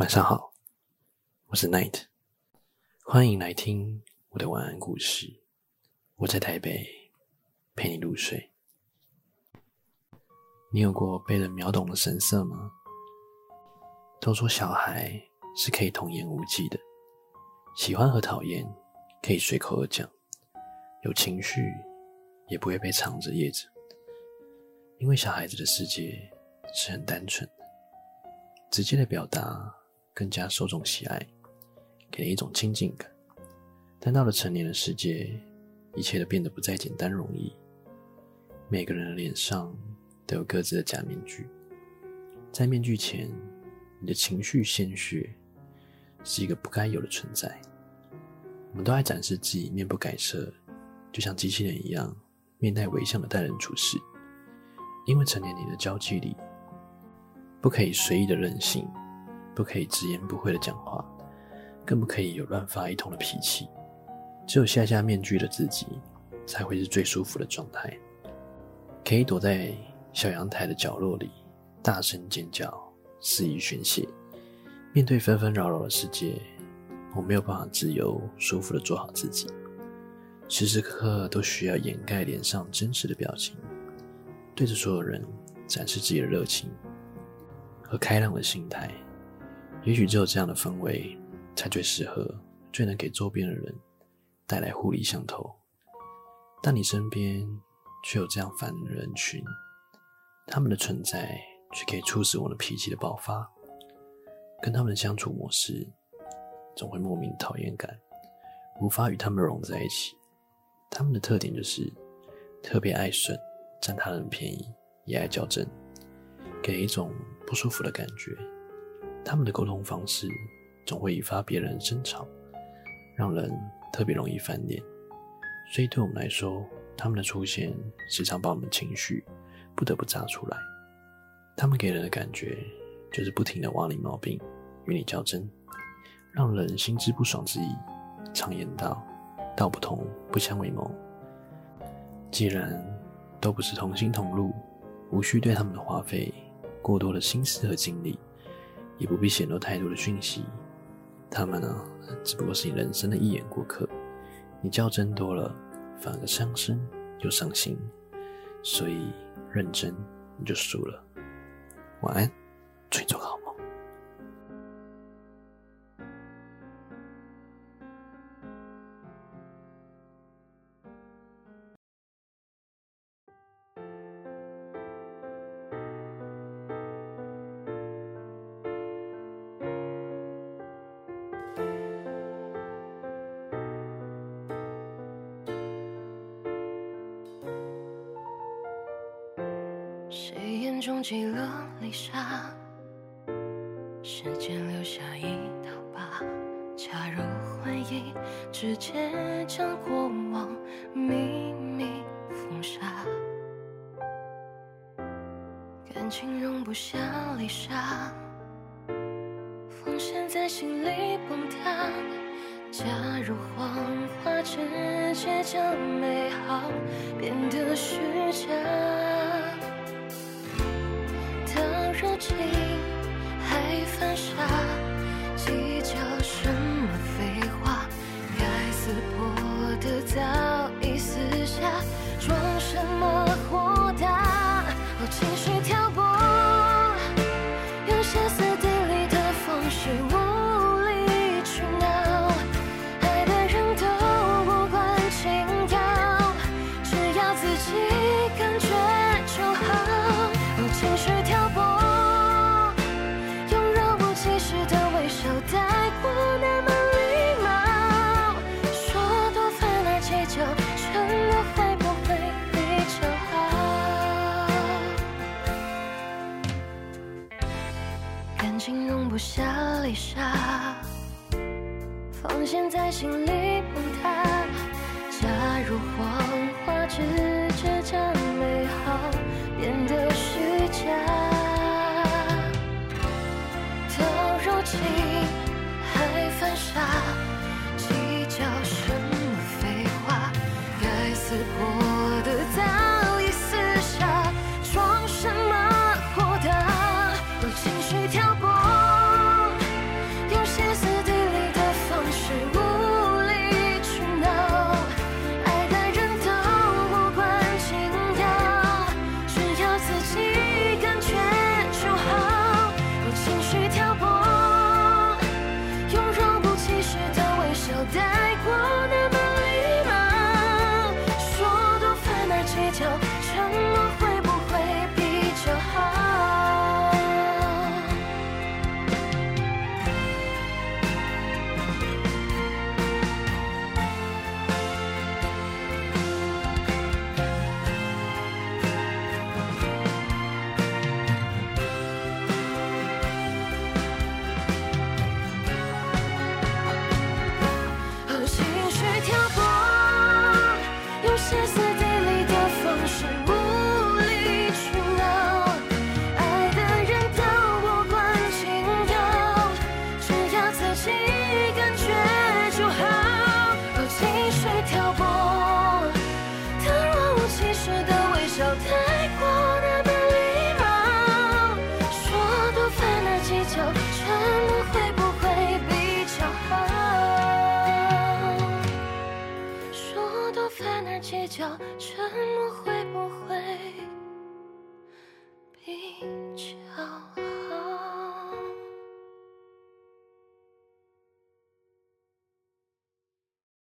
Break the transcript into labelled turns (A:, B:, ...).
A: 晚上好，我是 Night，欢迎来听我的晚安故事。我在台北陪你入睡。你有过被人秒懂的神色吗？都说小孩是可以童言无忌的，喜欢和讨厌可以随口而讲，有情绪也不会被藏着掖着，因为小孩子的世界是很单纯的，直接的表达。更加受众喜爱，给人一种亲近感。但到了成年的世界，一切都变得不再简单容易。每个人的脸上都有各自的假面具，在面具前，你的情绪、鲜血是一个不该有的存在。我们都爱展示自己面不改色，就像机器人一样，面带微笑的待人处事。因为成年你的交际里，不可以随意的任性。不可以直言不讳的讲话，更不可以有乱发一通的脾气。只有下下面具的自己，才会是最舒服的状态。可以躲在小阳台的角落里，大声尖叫，肆意宣泄。面对纷纷扰扰的世界，我没有办法自由舒服的做好自己，时时刻刻都需要掩盖脸上真实的表情，对着所有人展示自己的热情和开朗的心态。也许只有这样的氛围，才最适合，最能给周边的人带来互利相投。但你身边却有这样烦的人群，他们的存在却可以促使我的脾气的爆发。跟他们的相处模式，总会莫名讨厌感，无法与他们融在一起。他们的特点就是特别爱损，占他人便宜，也爱较真，给一种不舒服的感觉。他们的沟通方式总会引发别人争吵，让人特别容易翻脸。所以对我们来说，他们的出现时常把我们情绪不得不炸出来。他们给人的感觉就是不停的挖你毛病，与你较真，让人心知不爽之意。常言道：“道不同不相为谋。”既然都不是同心同路，无需对他们的花费过多的心思和精力。也不必显露太多的讯息，他们呢，只不过是你人生的一眼过客。你较真多了，反而伤身又伤心，所以认真你就输了。晚安，祝你
B: 谁眼中积了泪沙？时间留下一道疤，假如回忆，直接将过往秘密封杀。感情容不下泪沙，风险在心里崩塌，假如谎话，直接将美好变得虚假。还防线在心里崩塌，假如谎话，直接将美好变得虚假。到如今还犯傻，怎么会不会冰